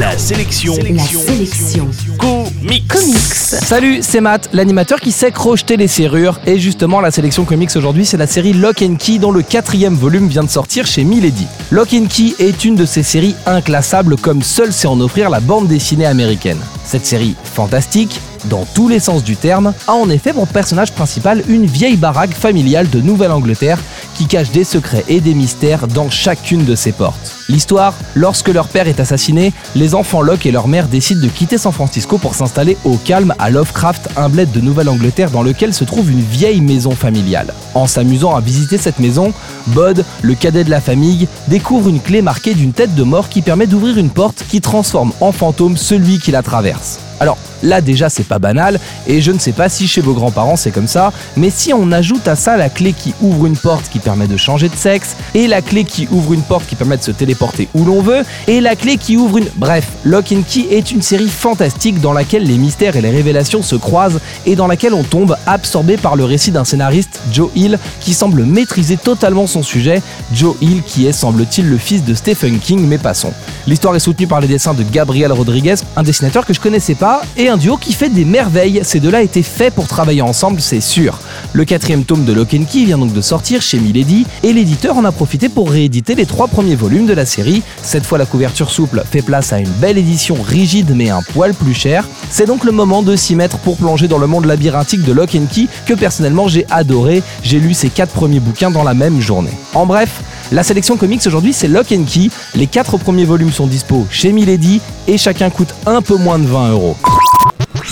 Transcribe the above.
La sélection. La sélection. Comics. Comics. Salut, c'est Matt, l'animateur qui sait crocheter les serrures. Et justement, la sélection comics aujourd'hui, c'est la série Lock and Key dont le quatrième volume vient de sortir chez Milady. Lock and Key est une de ces séries inclassables comme seule sait en offrir la bande dessinée américaine. Cette série fantastique, dans tous les sens du terme, a en effet pour personnage principal une vieille baraque familiale de Nouvelle-Angleterre qui cache des secrets et des mystères dans chacune de ses portes. L'histoire, lorsque leur père est assassiné, les enfants Locke et leur mère décident de quitter San Francisco pour s'installer au calme à Lovecraft, un bled de Nouvelle-Angleterre dans lequel se trouve une vieille maison familiale. En s'amusant à visiter cette maison, Bod, le cadet de la famille, découvre une clé marquée d'une tête de mort qui permet d'ouvrir une porte qui transforme en fantôme celui qui la traverse. Alors là déjà c'est pas banal et je ne sais pas si chez vos grands-parents c'est comme ça, mais si on ajoute à ça la clé qui ouvre une porte qui permet de changer de sexe et la clé qui ouvre une porte qui permet de se téléporter où l'on veut et la clé qui ouvre une... Bref, Lock and Key est une série fantastique dans laquelle les mystères et les révélations se croisent et dans laquelle on tombe absorbé par le récit d'un scénariste, Joe Hill, qui semble maîtriser totalement son sujet, Joe Hill qui est semble-t-il le fils de Stephen King mais passons. L'histoire est soutenue par les dessins de Gabriel Rodriguez, un dessinateur que je connaissais pas et un duo qui fait des merveilles. Ces deux-là étaient faits pour travailler ensemble, c'est sûr. Le quatrième tome de Lock and Key vient donc de sortir chez Milady et l'éditeur en a profité pour rééditer les trois premiers volumes de la série. Cette fois, la couverture souple fait place à une belle édition rigide mais un poil plus cher. C'est donc le moment de s'y mettre pour plonger dans le monde labyrinthique de Lock and Key que personnellement j'ai adoré. J'ai lu ces quatre premiers bouquins dans la même journée. En bref, la sélection comics aujourd'hui c'est Lock and Key. Les quatre premiers volumes sont dispo chez Milady et chacun coûte un peu moins de 20 euros.